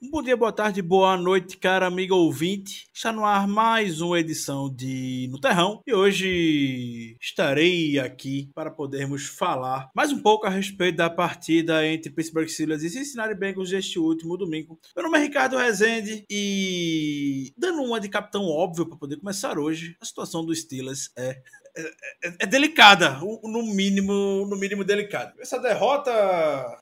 Bom dia, boa tarde, boa noite, cara amigo ouvinte. Está no ar mais uma edição de No Terrão e hoje estarei aqui para podermos falar mais um pouco a respeito da partida entre Pittsburgh Steelers e Cincinnati Bengals deste último domingo. Meu nome é Ricardo Rezende e dando uma de capitão óbvio para poder começar hoje, a situação dos Steelers é é, é, delicada, no mínimo, no mínimo delicada. Essa derrota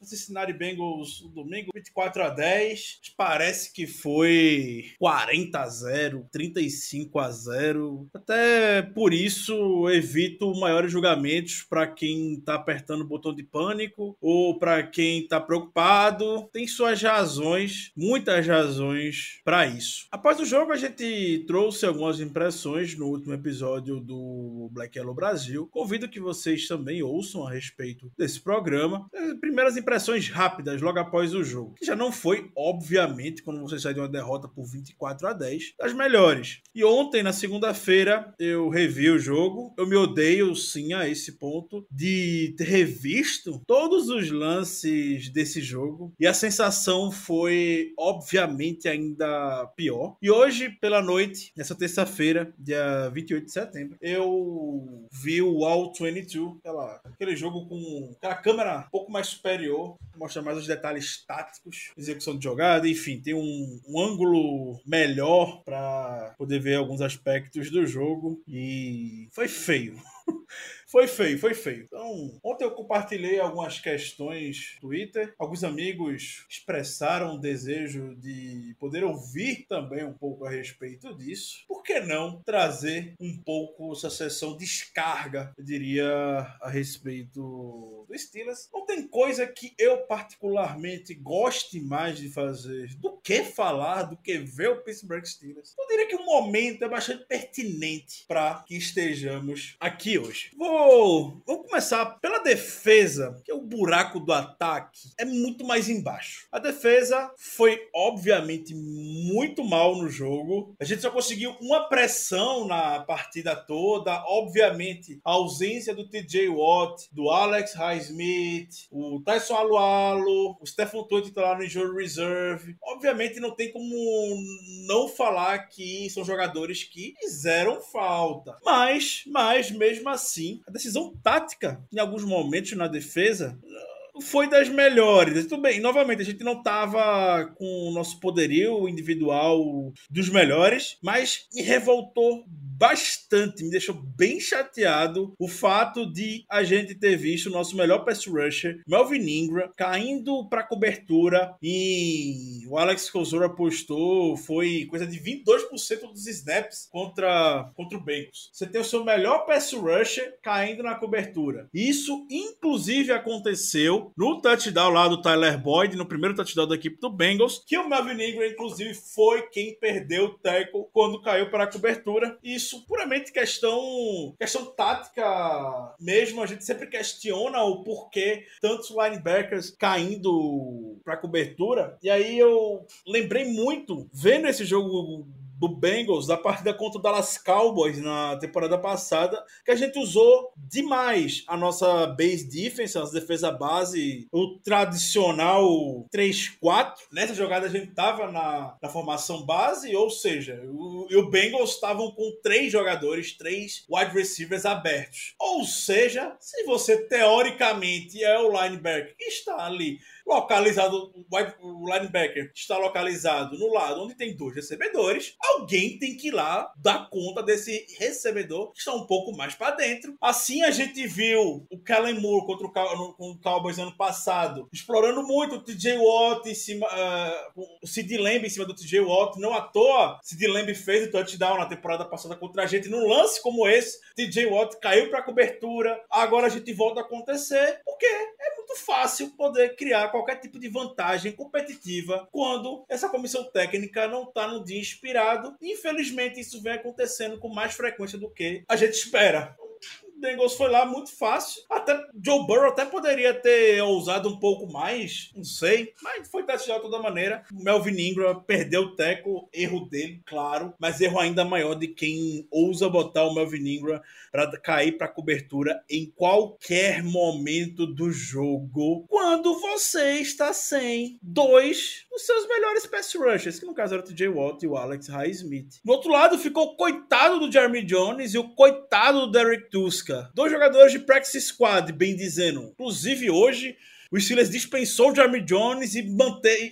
Cincinnati Bengals no domingo, 24 a 10, parece que foi 40 a 0, 35 a 0. Até por isso evito maiores julgamentos para quem tá apertando o botão de pânico ou para quem tá preocupado. Tem suas razões, muitas razões para isso. Após o jogo a gente trouxe algumas impressões no último episódio do Black Black Yellow Brasil. Convido que vocês também ouçam a respeito desse programa. É, primeiras impressões rápidas logo após o jogo. Que já não foi, obviamente, quando você sai de uma derrota por 24 a 10, das melhores. E ontem, na segunda-feira, eu revi o jogo. Eu me odeio, sim, a esse ponto de ter revisto todos os lances desse jogo. E a sensação foi, obviamente, ainda pior. E hoje, pela noite, nessa terça-feira, dia 28 de setembro, eu vi o All 22, aquela, aquele jogo com aquela câmera um pouco mais superior, mostra mais os detalhes táticos, execução de jogada, enfim, tem um, um ângulo melhor para poder ver alguns aspectos do jogo e foi feio. Foi feio, foi feio. Então, ontem eu compartilhei algumas questões no Twitter. Alguns amigos expressaram o desejo de poder ouvir também um pouco a respeito disso. Por que não trazer um pouco essa sessão descarga, eu diria, a respeito do Steelers? Não tem coisa que eu particularmente goste mais de fazer do que falar, do que ver o Pittsburgh Steelers. Eu diria que o momento é bastante pertinente para que estejamos aqui hoje. Vou vou, começar pela defesa, que o buraco do ataque é muito mais embaixo. A defesa foi, obviamente, muito mal no jogo. A gente só conseguiu uma pressão na partida toda. Obviamente, a ausência do TJ Watt, do Alex Highsmith, o Tyson Alualo, o Stephen Tuitt tá lá no injury reserve. Obviamente, não tem como não falar que são jogadores que fizeram falta. Mas, mas mesmo assim, a decisão tática, em alguns momentos na defesa, foi das melhores. Tudo bem, novamente, a gente não estava com o nosso poderio individual dos melhores, mas me revoltou bastante, me deixou bem chateado o fato de a gente ter visto o nosso melhor pass rusher, Melvin Ingram, caindo para cobertura e o Alex Kozora postou, foi coisa de 22% dos snaps contra, contra o Bengals. Você tem o seu melhor pass rusher caindo na cobertura. Isso, inclusive, aconteceu no touchdown lá do Tyler Boyd, no primeiro touchdown da equipe do Bengals, que o Melvin Ingram, inclusive, foi quem perdeu o tackle quando caiu para a cobertura. Isso puramente questão, questão tática mesmo. A gente sempre questiona o porquê tantos linebackers caindo para cobertura. E aí eu lembrei muito, vendo esse jogo do Bengals, da partida contra o Dallas Cowboys na temporada passada, que a gente usou demais a nossa base defense, a nossa defesa base, o tradicional 3-4. Nessa jogada a gente tava na, na formação base, ou seja, o, o Bengals estavam com três jogadores, três wide receivers abertos. Ou seja, se você teoricamente é o linebacker que está ali localizado, o linebacker está localizado no lado onde tem dois recebedores, alguém tem que ir lá dar conta desse recebedor que está um pouco mais para dentro. Assim a gente viu o Kellen Moore contra o, Cal o Cowboys ano passado, explorando muito o TJ Watt em cima, uh, o Sid Lamb em cima do TJ Watt. Não à toa, Sid Lamb fez o touchdown na temporada passada contra a gente. Num lance como esse, TJ Watt caiu para cobertura. Agora a gente volta a acontecer porque é muito fácil poder criar qualquer tipo de vantagem competitiva quando essa comissão técnica não está no dia inspirado. Infelizmente, isso vem acontecendo com mais frequência do que a gente espera Bengals foi lá muito fácil. Até Joe Burrow até poderia ter ousado um pouco mais, não sei, mas foi testado de toda maneira. O Melvin Ingram perdeu o teco, erro dele, claro, mas erro ainda maior de quem ousa botar o Melvin Ingram para cair para cobertura em qualquer momento do jogo, quando você está sem dois dos seus melhores pass rushers, que no caso era o TJ Watt e o Alex Highsmith. Do outro lado ficou o coitado do Jeremy Jones e o coitado do Derek Tuska. Dois jogadores de practice squad, bem dizendo. Inclusive hoje o Steelers dispensou o Jeremy Jones e,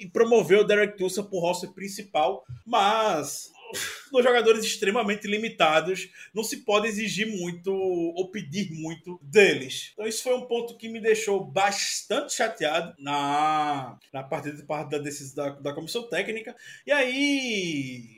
e promoveu o Derek Tussa para o roster principal, mas dos jogadores extremamente limitados, não se pode exigir muito ou pedir muito deles. Então isso foi um ponto que me deixou bastante chateado na, na partida da, da, da comissão técnica. E aí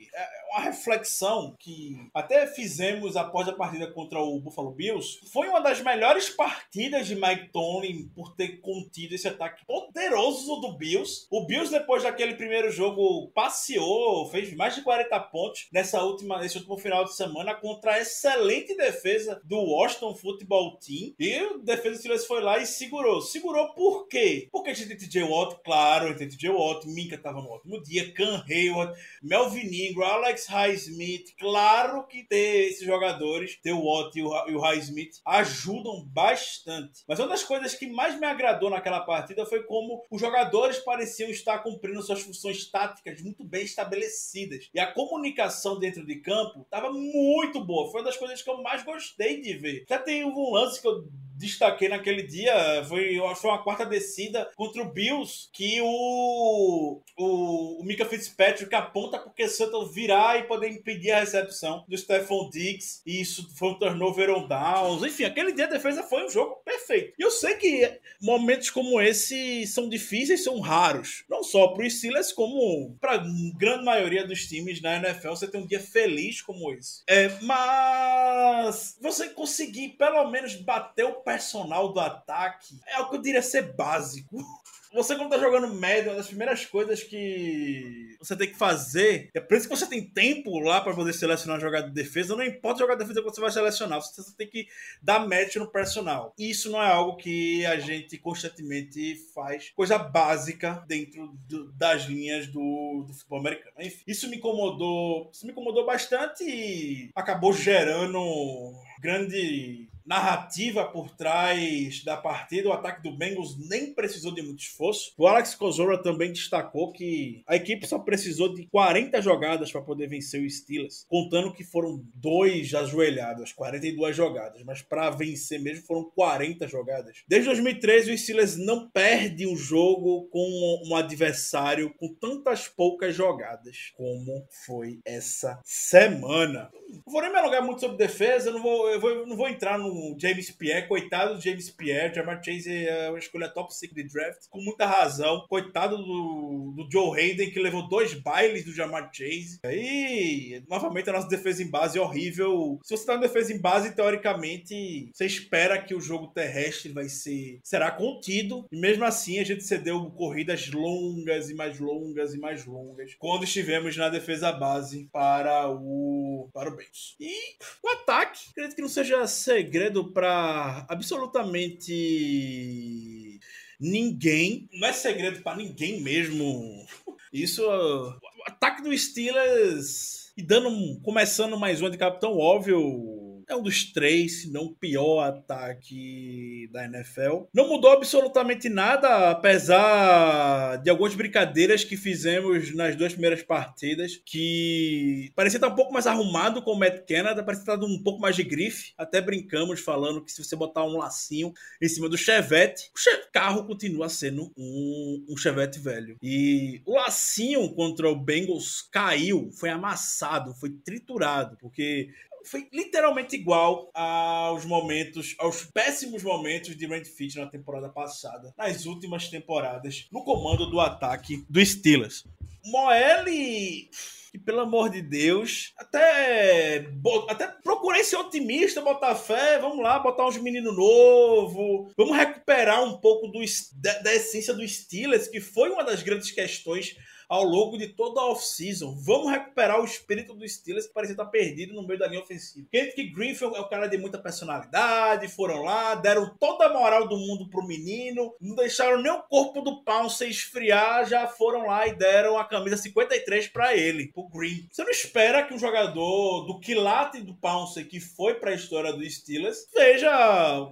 uma reflexão que até fizemos após a partida contra o Buffalo Bills. Foi uma das melhores partidas de Mike Tomlin por ter contido esse ataque poderoso do Bills. O Bills, depois daquele primeiro jogo, passeou, fez mais de 40 pontos nessa última, nesse último final de semana contra a excelente defesa do Washington Football Team. E o defesa do Steelers foi lá e segurou. Segurou por quê? Porque a gente TJ Watt, claro, tem TJ Watt, Minka tava no ótimo dia, Can Hayward, Melvin Ingram, Alex Highsmith, claro que ter esses jogadores, ter o Watt e o Highsmith, ajudam bastante. Mas uma das coisas que mais me agradou naquela partida foi como os jogadores pareciam estar cumprindo suas funções táticas muito bem estabelecidas. E a comunicação dentro de campo estava muito boa. Foi uma das coisas que eu mais gostei de ver. Já tem um lance que eu destaquei naquele dia foi, foi uma quarta descida contra o Bills que o, o, o Mika Fitzpatrick aponta porque Sutton virar e poder impedir a recepção do Stephon Diggs e isso foi um turnover on downs enfim, aquele dia a defesa foi um jogo perfeito. E eu sei que momentos como esse são difíceis, são raros não só para os Steelers como para grande maioria dos times na NFL você tem um dia feliz como esse. É, mas você conseguir pelo menos bater o personal do ataque é o que eu diria ser básico. Você, quando tá jogando médio, uma das primeiras coisas que você tem que fazer, é por isso que você tem tempo lá para poder selecionar jogada de defesa, não importa a jogada de defesa que você vai selecionar, você tem que dar match no personal. Isso não é algo que a gente constantemente faz, coisa básica dentro do, das linhas do, do, futebol americano. Enfim, isso me incomodou, isso me incomodou bastante e acabou gerando grande narrativa por trás da partida. O ataque do Bengals nem precisou de muito esforço. O Alex Kozora também destacou que a equipe só precisou de 40 jogadas para poder vencer o Steelers, contando que foram dois ajoelhados, 42 jogadas, mas para vencer mesmo foram 40 jogadas. Desde 2013 o Steelers não perde um jogo com um adversário com tantas poucas jogadas como foi essa semana. Não vou nem me alongar muito sobre defesa, não vou, eu vou, não vou entrar no James Pierre, coitado do James Pierre. Jamar Chase é uma escolha top 5 de draft, com muita razão. Coitado do, do Joe Hayden, que levou dois bailes do Jamar Chase. E, novamente, a nossa defesa em base é horrível. Se você tá na defesa em base, teoricamente, você espera que o jogo terrestre vai ser será contido. E mesmo assim, a gente cedeu corridas longas e mais longas e mais longas quando estivemos na defesa base para o para o Bears. E o ataque, acredito que não seja segredo segredo para absolutamente ninguém. Não é segredo para ninguém mesmo. Isso. O ataque do Steelers. E dando. Começando mais uma de Capitão Óbvio é um dos três, se não pior ataque da NFL. Não mudou absolutamente nada, apesar de algumas brincadeiras que fizemos nas duas primeiras partidas, que parecia estar um pouco mais arrumado com o Matt Canada, parecia estar um pouco mais de grife. Até brincamos falando que se você botar um lacinho em cima do Chevette, o carro continua sendo um, um Chevette velho. E o lacinho contra o Bengals caiu, foi amassado, foi triturado, porque foi literalmente igual aos momentos, aos péssimos momentos de Randy Fitch na temporada passada, nas últimas temporadas, no comando do ataque do Steelers. Moelle que, pelo amor de Deus, até, até procurei ser otimista, botar fé, vamos lá, botar uns meninos novos, vamos recuperar um pouco do, da, da essência do Steelers, que foi uma das grandes questões ao longo de toda a off-season. Vamos recuperar o espírito do Steelers que parecia estar perdido no meio da linha ofensiva. Kendrick Greenfield é um cara de muita personalidade, foram lá, deram toda a moral do mundo pro menino, não deixaram nem o corpo do Pounce esfriar, já foram lá e deram a camisa 53 para ele, pro Green. Você não espera que um jogador do quilate do Pounce que foi para a história do Steelers veja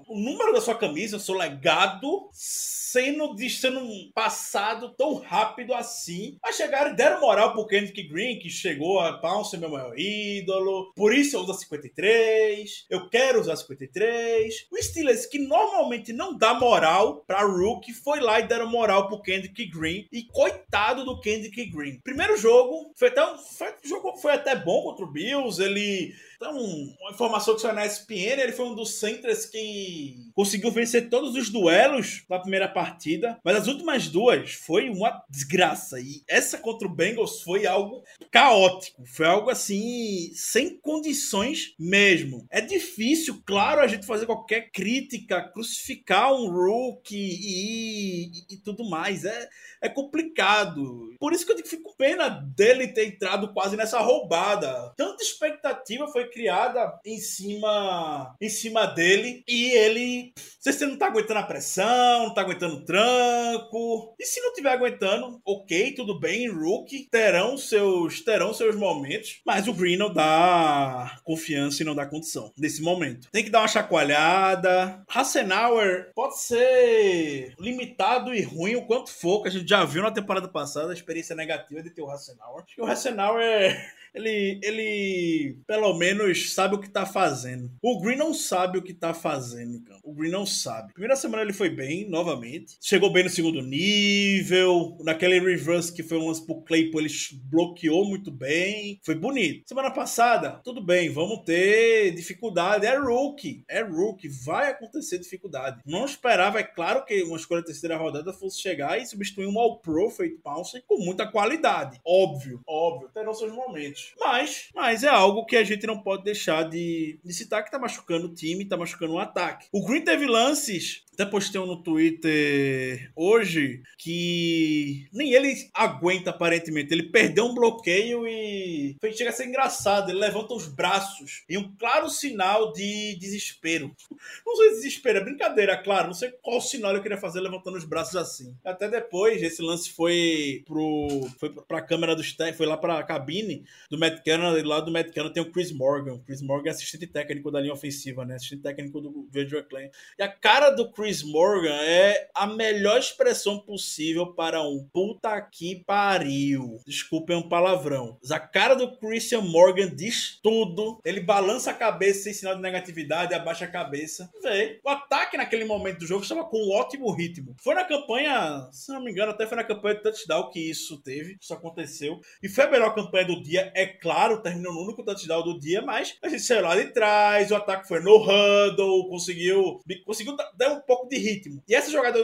o número da sua camisa, o seu legado sendo, sendo passado tão rápido assim. Mas chegaram e deram moral pro Kendrick Green, que chegou a Pounce, meu maior ídolo. Por isso eu uso a 53. Eu quero usar a 53. O Steelers, que normalmente não dá moral pra Rookie, foi lá e deram moral pro Kendrick Green. E coitado do Kendrick Green. Primeiro jogo, foi até, foi, jogo foi até bom contra o Bills. Ele então, uma informação que saiu na ESPN, ele foi um dos centers que conseguiu vencer todos os duelos na primeira partida, mas as últimas duas foi uma desgraça. E essa contra o Bengals foi algo caótico, foi algo assim, sem condições mesmo. É difícil, claro, a gente fazer qualquer crítica, crucificar um rookie e, e, e tudo mais. É, é complicado. Por isso que eu fico com pena dele ter entrado quase nessa roubada. Tanta expectativa foi criada em cima em cima dele e ele você não tá aguentando a pressão, não tá aguentando o tranco. E se não tiver aguentando, ok, tudo bem, rookie, terão seus terão seus momentos, mas o Green não dá confiança e não dá condição nesse momento. Tem que dar uma chacoalhada. Hassenauer pode ser limitado e ruim o quanto for, que a gente já viu na temporada passada a experiência negativa de ter o Hassenauer. Acho que o Hassenauer ele, ele pelo menos sabe o que tá fazendo. O Green não sabe o que tá fazendo, cara. O Green não sabe. Primeira semana ele foi bem, novamente. Chegou bem no segundo nível. Naquele reverse que foi um lance pro Claypool, ele bloqueou muito bem. Foi bonito. Semana passada, tudo bem, vamos ter dificuldade. É rookie. É rookie. Vai acontecer dificuldade. Não esperava, é claro que uma escolha terceira rodada fosse chegar e substituir um All-Pro feito Pounce com muita qualidade. Óbvio, óbvio. Terão seus momentos. Mas, mas é algo que a gente não pode deixar de, de citar que tá machucando o time, tá machucando o ataque. O Green teve lances até postei um no Twitter hoje que nem ele aguenta aparentemente. Ele perdeu um bloqueio e chega a ser engraçado. Ele levanta os braços em um claro sinal de desespero. Não sei se desespero, é brincadeira, claro. Não sei qual sinal ele queria fazer levantando os braços assim. Até depois, esse lance foi pro foi pra câmera do foi lá pra cabine do Matt Cannon. E lá do Matt Cannon tem o Chris Morgan. O Chris Morgan é assistente técnico da linha ofensiva, né? Assistente técnico do Virgil Klein. E a cara do Chris Chris Morgan é a melhor expressão possível para um puta que pariu. Desculpem um palavrão. Mas a cara do Christian Morgan diz tudo. Ele balança a cabeça sem sinal de negatividade, abaixa a cabeça. Vê. O ataque naquele momento do jogo estava com um ótimo ritmo. Foi na campanha, se não me engano, até foi na campanha de touchdown que isso teve. Isso aconteceu. E foi a melhor campanha do dia, é claro. Terminou no único touchdown do dia, mas a gente saiu lá de trás. O ataque foi no huddle, conseguiu, conseguiu dar um pouco pouco de ritmo. E essa jogada,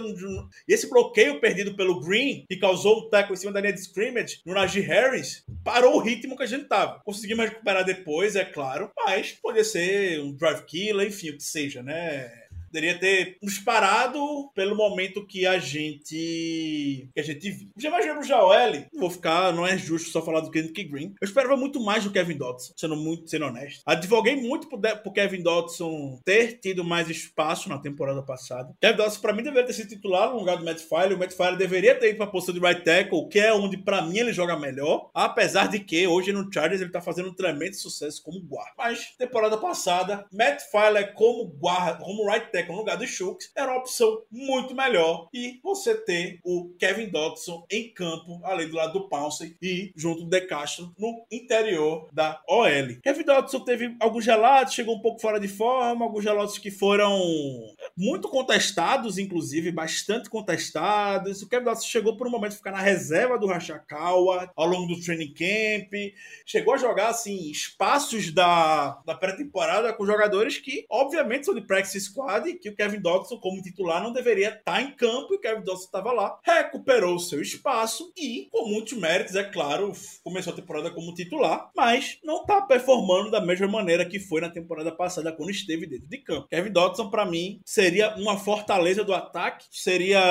esse bloqueio perdido pelo Green, que causou um tackle em cima da linha de scrimmage no Najee Harris, parou o ritmo que a gente tava. Conseguimos recuperar depois, é claro, mas poderia ser um drive killer, enfim, o que seja, né? Poderia ter nos parado pelo momento que a gente que a gente viu. Já já o L? Não vou ficar, não é justo só falar do Kendrick Green. Eu esperava muito mais do Kevin Dodson, sendo muito sendo honesto. Advoguei muito pro, pro Kevin Dodson ter tido mais espaço na temporada passada. Kevin Dodson para mim deveria ter sido titular no lugar do Matt File. O Matt File deveria ter ido para a posição de right tackle, que é onde para mim ele joga melhor, apesar de que hoje no Chargers ele tá fazendo um tremendo sucesso como guarda. Mas temporada passada, Matt File como guarda, como right tackle no lugar do Shooks era uma opção muito melhor. E você ter o Kevin Dodson em campo, além do lado do Pounce e junto do De Castro no interior da OL. Kevin Dodson teve alguns relatos, chegou um pouco fora de forma, alguns relatos que foram muito contestados, inclusive, bastante contestados. O Kevin Dodson chegou por um momento a ficar na reserva do Rachakawa ao longo do training camp, chegou a jogar assim espaços da, da pré-temporada com jogadores que, obviamente, são de practice squad verdade que o Kevin Dodson, como titular, não deveria estar em campo e o Kevin Dodson estava lá, recuperou o seu espaço e, com muitos méritos, é claro, começou a temporada como titular, mas não está performando da mesma maneira que foi na temporada passada quando esteve dentro de campo. Kevin Dodson, para mim, seria uma fortaleza do ataque, seria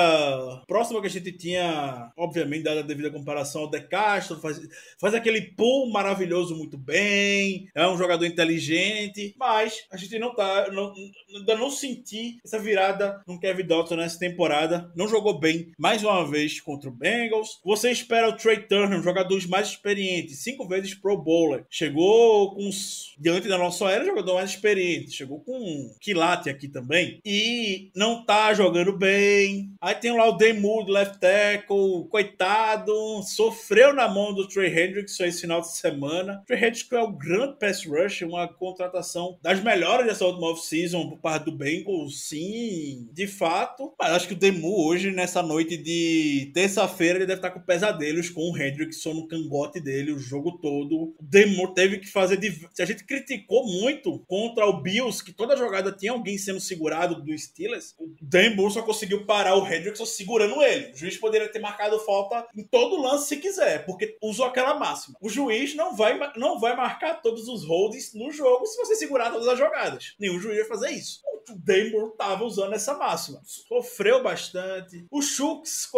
próximo que a gente tinha, obviamente, dada a devida comparação ao De Castro, faz, faz aquele pull maravilhoso muito bem, é um jogador inteligente, mas a gente não tá, não, ainda não senti essa virada no Kevin Dodson nessa temporada, não jogou bem mais uma vez contra o Bengals. Você espera o Trey Turner, um jogador mais experiente, cinco vezes Pro Bowler, chegou com diante da nossa era, jogador mais experiente, chegou com um quilate aqui também e não tá jogando bem. Aí tem lá o Demur left tackle, coitado, sofreu na mão do Trey Hendrickson esse final de semana. Trey Hendrickson é o grande pass rush, uma contratação das melhores dessa última off-season por parte do Bengals, sim, de fato. Mas acho que o Demu hoje, nessa noite de terça-feira, ele deve estar com pesadelos com o Hendrickson no cangote dele o jogo todo. O Demu teve que fazer. Se a gente criticou muito contra o Bills, que toda jogada tinha alguém sendo segurado do Steelers, o Demu só conseguiu parar o Hendrickson segurando ele. O juiz poderia ter marcado falta em todo lance se quiser, porque usou aquela máxima. O juiz não vai, não vai marcar todos os holds no jogo se você segurar todas as jogadas. Nenhum juiz vai fazer isso. O Damon tava usando essa máxima. Sofreu bastante. O Shooks,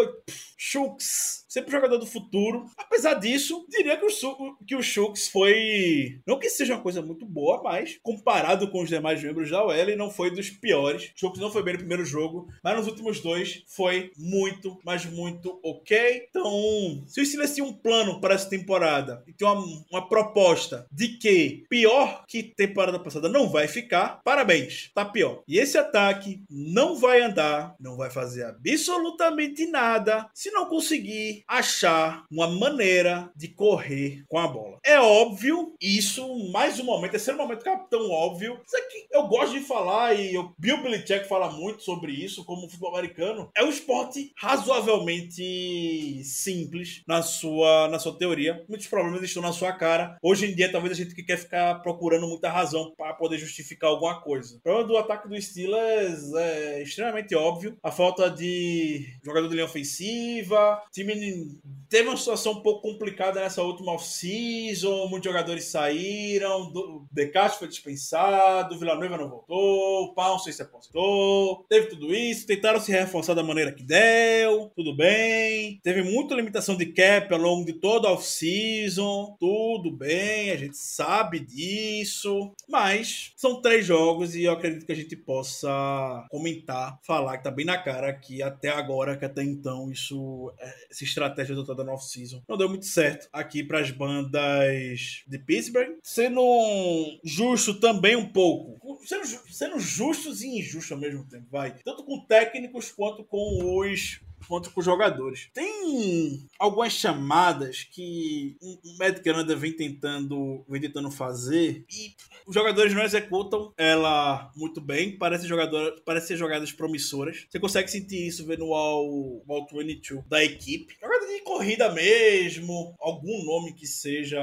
Shooks, sempre jogador do futuro. Apesar disso, diria que o, que o Shooks foi. Não que seja uma coisa muito boa, mas comparado com os demais membros da OL, não foi dos piores. O Shooks não foi bem no primeiro jogo, mas nos últimos dois foi muito, mas muito ok. Então, se o Steelers tinha um plano para essa temporada e tem uma, uma proposta de que pior que temporada passada não vai ficar, parabéns, tá pior. E esse ataque não vai andar, não vai fazer absolutamente nada se não conseguir achar uma maneira de correr com a bola. É óbvio, isso, mais um momento, é um momento capitão óbvio. Isso aqui eu gosto de falar e o Bill Belichick fala muito sobre isso, como o futebol americano. É um esporte razoavelmente simples na sua, na sua teoria. Muitos problemas estão na sua cara. Hoje em dia, talvez a gente que quer ficar procurando muita razão para poder justificar alguma coisa. O problema do ataque do Steelers é extremamente óbvio. A falta de jogador de linha ofensiva. O time teve uma situação um pouco complicada nessa última off-season. Muitos jogadores saíram. O De Castro foi dispensado. O Villanueva não voltou. O Pounce se aposentou. Teve tudo isso. Tentaram se reforçar da maneira que deu. Tudo bem. Teve muita limitação de cap ao longo de toda a off-season. Tudo bem. A gente sabe disso. Mas são três jogos e eu acredito que a gente possa comentar, falar que tá bem na cara que até agora, que até então, isso, é, essa estratégia adotada no off-season não deu muito certo aqui para as bandas de Pittsburgh. Sendo justo também um pouco, sendo, sendo justos e injustos ao mesmo tempo, vai. Tanto com técnicos quanto com os quanto com os jogadores. Tem algumas chamadas que o Matt Canada vem tentando, vem tentando fazer e os jogadores não executam ela muito bem. Parece, jogador, parece ser jogadas promissoras. Você consegue sentir isso vendo o All, All 22 da equipe. Jogada de corrida mesmo, algum nome que seja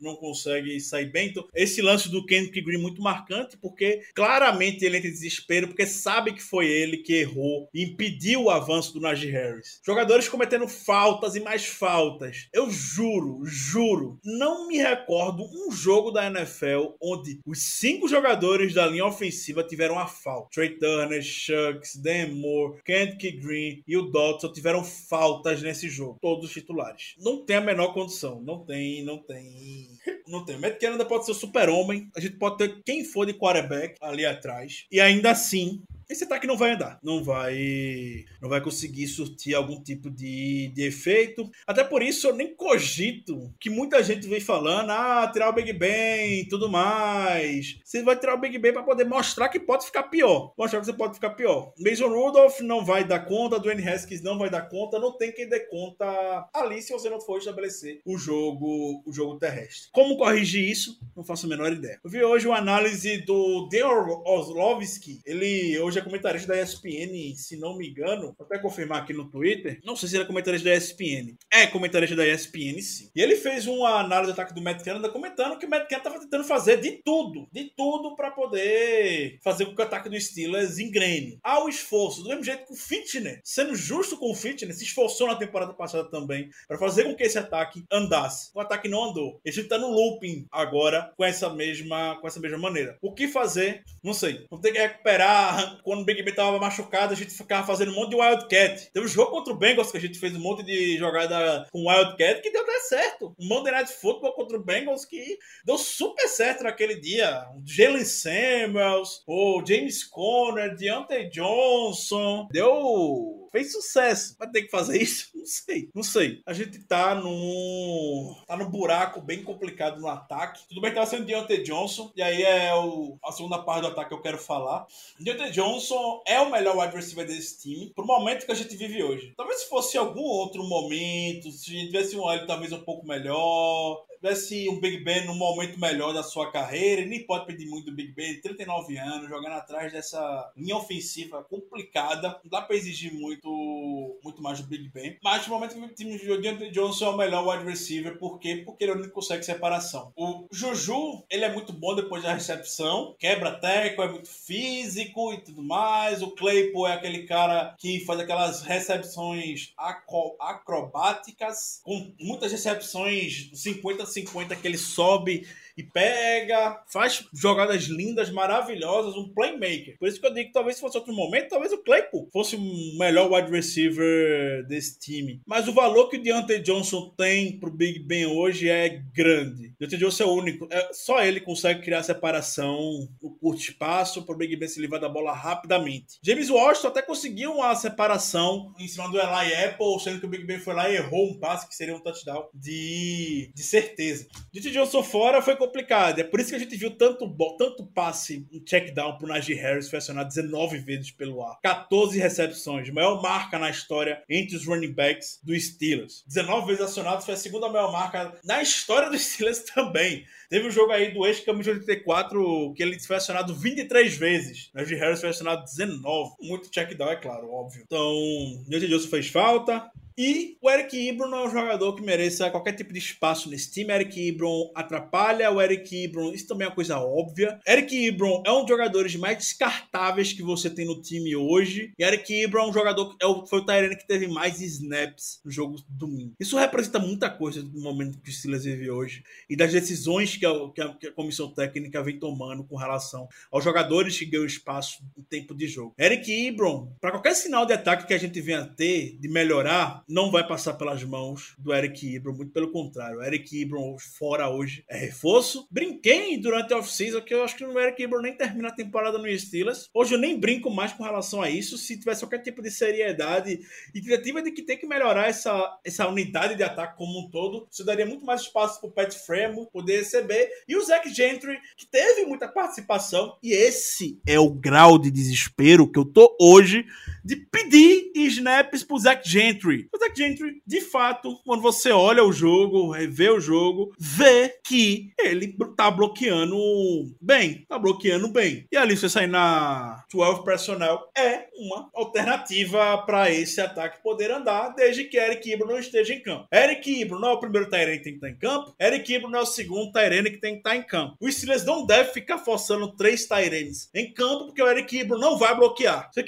não consegue sair bem. Então, esse lance do Kendrick Green muito marcante, porque claramente ele entra em desespero, porque sabe que foi ele que errou e impediu o avanço do Najee Harris. Jogadores cometendo faltas e mais faltas. Eu juro, juro, não me recordo um jogo da NFL onde os cinco jogadores da linha ofensiva tiveram a falta. Trey Turner, Shucks, Dan Moore, Kendrick Green e o Dodson tiveram faltas nesse jogo. Todos titulares. Não tem a menor condição. Não tem, não tem. Não tem. O Matt Canada pode ser super-homem. A gente pode ter quem for de quarterback ali atrás. E ainda assim, esse ataque não vai andar, não vai não vai conseguir surtir algum tipo de, de efeito. Até por isso eu nem cogito que muita gente vem falando, ah, tirar o Big Ben tudo mais. Você vai tirar o Big Ben para poder mostrar que pode ficar pior. Mostrar que você pode ficar pior. Mason Rudolph não vai dar conta, Dwayne Haskins não vai dar conta, não tem quem dê conta ali se você não for estabelecer o jogo, o jogo terrestre. Como corrigir isso? Não faço a menor ideia. Eu vi hoje uma análise do Dean Orlovsky. Ele hoje é comentarista da ESPN, se não me engano. Vou até confirmar aqui no Twitter. Não sei se ele é comentarista da ESPN. É comentarista da ESPN, sim. E ele fez uma análise do ataque do Matt Canada comentando que o Matt Canada tava tentando fazer de tudo, de tudo para poder fazer com que o ataque do Steelers engrene. Há o esforço, do mesmo jeito que o Fitness, sendo justo com o Fitness, se esforçou na temporada passada também para fazer com que esse ataque andasse. O ataque não andou. Gente tá no looping agora com essa mesma, com essa mesma maneira. O que fazer? Não sei. Vamos ter que recuperar. Quando o Big Ben tava machucado, a gente ficava fazendo um monte de Wildcat. Teve um jogo contra o Bengals que a gente fez um monte de jogada com Wildcat que deu até certo. Um Monday Night Football contra o Bengals que deu super certo naquele dia. O Jalen Samuels, o James Conner, Deontay Johnson. Deu fez sucesso. Vai ter que fazer isso? Não sei. Não sei. A gente tá num. tá num buraco bem complicado no ataque. Tudo bem que tá sendo Deontay Johnson. E aí é o... a segunda parte do ataque que eu quero falar. Deontay Johnson é o melhor wide receiver desse time. Pro momento que a gente vive hoje. Talvez se fosse algum outro momento, se tivesse um L talvez um pouco melhor, tivesse um Big Ben num momento melhor da sua carreira, nem pode pedir muito do Big Ben, 39 anos, jogando atrás dessa linha ofensiva complicada, não dá pra exigir muito, muito mais do Big Ben. Mas no momento que o time de Deontay Johnson é o melhor wide receiver, por quê? Porque ele não consegue separação. O Juju, ele é muito bom depois da recepção, quebra teco, é muito físico e tudo mais. O Claypool é aquele cara que faz aquelas recepções acrobáticas, com muitas recepções 50 50 que ele sobe e pega, faz jogadas lindas, maravilhosas, um playmaker. Por isso que eu digo que talvez se fosse outro momento, talvez o Claypool fosse o melhor wide receiver desse time. Mas o valor que o Deontay Johnson tem pro Big Ben hoje é grande. Deontay Johnson é o único, é, só ele consegue criar separação no curto espaço pro Big Ben se livrar da bola rapidamente. James Washington até conseguiu uma separação em cima do Eli Apple, sendo que o Big Ben foi lá e errou um passe que seria um touchdown de, de certeza. Deontay Johnson fora foi complicado. É por isso que a gente viu tanto, tanto passe, um check down pro Najee Harris, foi acionado 19 vezes pelo ar. 14 recepções, maior marca na história entre os running backs do Steelers. 19 vezes acionado, foi a segunda maior marca na história do Steelers também. Teve um jogo aí do de 84 que ele foi acionado 23 vezes. Najee Harris foi acionado 19. Muito check down, é claro, óbvio. Então, Newton Johnson fez falta. E o Eric Ibron é um jogador que mereça qualquer tipo de espaço nesse time. Eric Ibron atrapalha o Eric Ibron, isso também é uma coisa óbvia. Eric Ibron é um dos jogadores mais descartáveis que você tem no time hoje. E Eric Ibron é um jogador, é o, foi o Tyrene que teve mais snaps no jogo domingo. Isso representa muita coisa do momento que o Steelers vive hoje e das decisões que a, que a, que a comissão técnica vem tomando com relação aos jogadores que ganham espaço no tempo de jogo. Eric Ibron, para qualquer sinal de ataque que a gente venha ter, de melhorar, não vai passar pelas mãos do Eric Ibron, muito pelo contrário. O Eric Ibron fora hoje é reforço. Brinquei durante a off-season que eu acho que o Eric Ibron nem termina a temporada no Steelers. Hoje eu nem brinco mais com relação a isso. Se tivesse qualquer tipo de seriedade e tentativa de que tem que melhorar essa, essa unidade de ataque como um todo, isso daria muito mais espaço para o Pat Fremo poder receber. E o Zach Gentry, que teve muita participação, e esse é o grau de desespero que eu tô hoje de pedir snaps pro Zach Gentry. O Zach Gentry, de fato, quando você olha o jogo, vê o jogo, vê que ele tá bloqueando bem. Tá bloqueando bem. E ali você sair na 12 personnel é uma alternativa para esse ataque poder andar, desde que Eric Ibro não esteja em campo. Eric Ibro não é o primeiro Tyrene que tem que estar em campo. Eric Ibro não é o segundo Tyrene que tem que estar em campo. O Steelers não deve ficar forçando três Tyrenes em campo, porque o Eric Ibro não vai bloquear. Você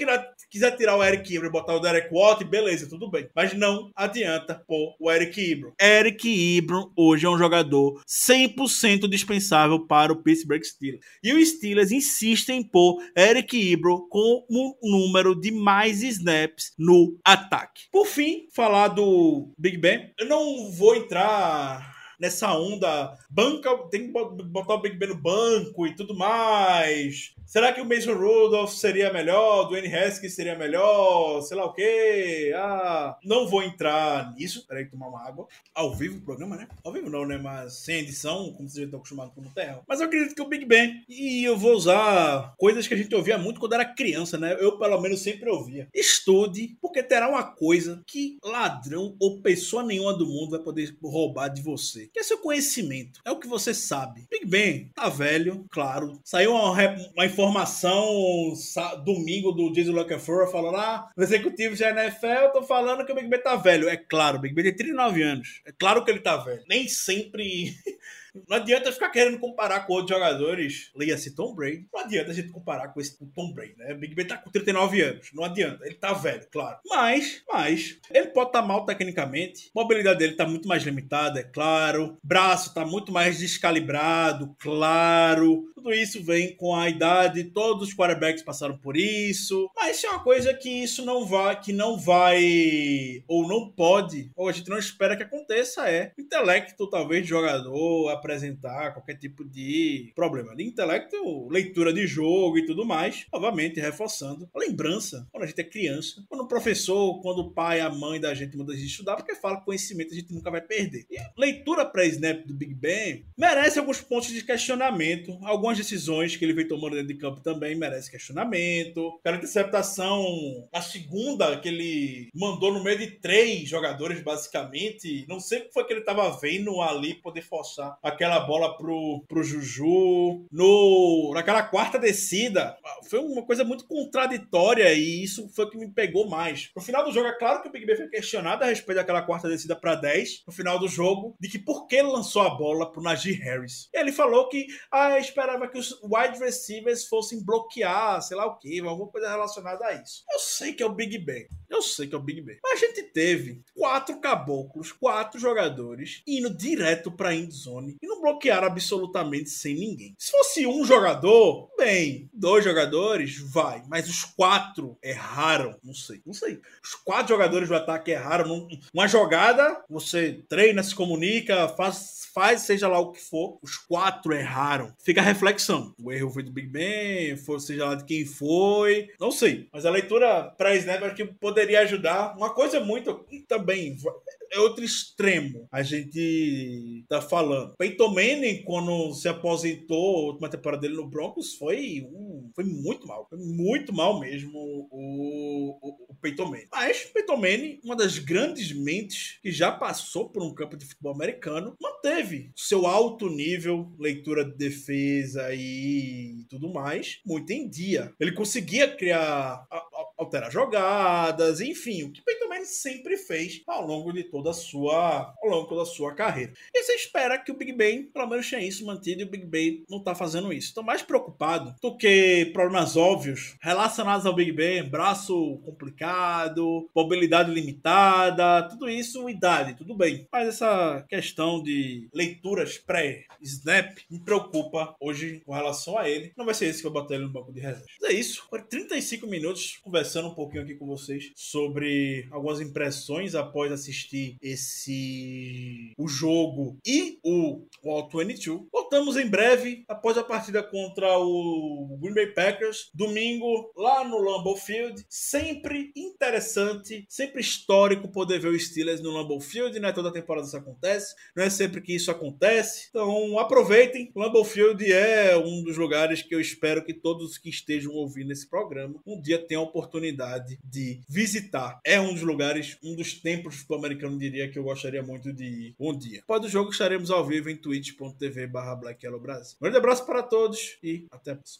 quiser tirar o Eric Ibro e botar o Derek Watt, beleza, tudo bem. Mas não adianta pôr o Eric Ibram. Eric Ibram hoje é um jogador 100% dispensável para o Pittsburgh Steelers. E os Steelers insistem em pôr Eric Ibram com um número de mais snaps no ataque. Por fim, falar do Big Ben. Eu não vou entrar nessa onda banca, tem que botar o Big Ben no banco e tudo mais. Será que o Mason Rudolph seria melhor? O Dwayne Haskins seria melhor? Sei lá o quê? Ah, não vou entrar nisso. Peraí, tomar uma água. Ao vivo o programa, né? Ao vivo não, né? Mas sem edição, como vocês estão acostumados com o Terra. Mas eu acredito que o Big Ben. E eu vou usar coisas que a gente ouvia muito quando era criança, né? Eu, pelo menos, sempre ouvia. Estude, porque terá uma coisa que ladrão ou pessoa nenhuma do mundo vai poder roubar de você. Que é seu conhecimento, é o que você sabe. Big Ben tá velho, claro. Saiu uma, uma informação domingo do Jason Lockefeller falando: ah, executivo da NFL tô falando que o Big Ben tá velho. É claro, o Big Ben tem 39 anos. É claro que ele tá velho. Nem sempre Não adianta ficar querendo comparar com outros jogadores. Leia-se Tom Brady. Não adianta a gente comparar com esse Tom Brady, né? O Big Ben tá com 39 anos. Não adianta. Ele tá velho, claro. Mas, mas, ele pode estar tá mal tecnicamente. A mobilidade dele tá muito mais limitada, é claro. Braço tá muito mais descalibrado, claro. Tudo isso vem com a idade. Todos os quarterbacks passaram por isso. Mas é uma coisa que isso não vai, que não vai, ou não pode, ou a gente não espera que aconteça, é intelecto, talvez, de jogador, apresentar qualquer tipo de problema de intelecto, leitura de jogo e tudo mais. Novamente, reforçando a lembrança quando a gente é criança, quando o professor, quando o pai, a mãe da gente manda a gente estudar, porque fala que conhecimento a gente nunca vai perder. E a leitura pré-snap do Big Ben merece alguns pontos de questionamento, algumas decisões que ele vem tomando dentro de campo também merece questionamento. Aquela interceptação, a segunda que ele mandou no meio de três jogadores, basicamente, não sei o que foi que ele estava vendo ali poder forçar a aquela bola pro, pro Juju. No, naquela quarta descida, foi uma coisa muito contraditória e isso foi o que me pegou mais. No final do jogo, é claro que o Big Ben foi questionado a respeito daquela quarta descida para 10, no final do jogo, de que por que lançou a bola pro Najee Harris. Ele falou que ah, esperava que os wide receivers fossem bloquear, sei lá o que, alguma coisa relacionada a isso. Eu sei que é o Big Ben. Eu sei que é o Big Ben. Mas a gente teve quatro caboclos, quatro jogadores indo direto pra endzone e não bloquearam absolutamente sem ninguém. Se fosse um jogador, bem, dois jogadores, vai. Mas os quatro erraram. Não sei, não sei. Os quatro jogadores do ataque erraram. Uma jogada, você treina, se comunica, faz, faz seja lá o que for. Os quatro erraram. Fica a reflexão. O erro foi do Big Ben, foi, seja lá de quem foi. Não sei. Mas a leitura pré-snap acho que poderia ajudar. Uma coisa muito. Também é outro extremo a gente tá falando. Peyton Manning, quando se aposentou, a última temporada dele no Broncos, foi, um, foi muito mal. Foi muito mal mesmo o, o, o Peyton Manning. Mas Peyton Manning, uma das grandes mentes que já passou por um campo de futebol americano, manteve seu alto nível, leitura de defesa e tudo mais, muito em dia. Ele conseguia criar alterar jogadas, enfim, o que Peyton Manning sempre fez ao longo de toda a sua, ao longo de toda a sua carreira. E você espera que o Big Pelo menos, tenha isso mantido e o Big Ben não está fazendo isso. Estou mais preocupado do que problemas óbvios relacionados ao Big Ben, braço complicado, mobilidade limitada, tudo isso, idade, tudo bem. Mas essa questão de leituras pré-snap me preocupa hoje com relação a ele. Não vai ser esse que eu botar ele no banco de reserva. É isso. Por 35 minutos conversando um pouquinho aqui com vocês sobre algumas impressões após assistir esse o jogo e o All 22. Voltamos em breve após a partida contra o Green Bay Packers, domingo lá no Lambeau Field. Sempre interessante, sempre histórico poder ver o Steelers no Lambeau Field, não é toda temporada isso acontece, não é sempre que isso acontece. Então aproveitem, Lambeau Field é um dos lugares que eu espero que todos que estejam ouvindo esse programa um dia tenham a oportunidade de visitar. É um dos lugares, um dos templos do americano, diria que eu gostaria muito de ir um dia. Após o jogo, estaremos ao vivo em twitch.tv barra Brasil. Um grande abraço para todos e até a próxima.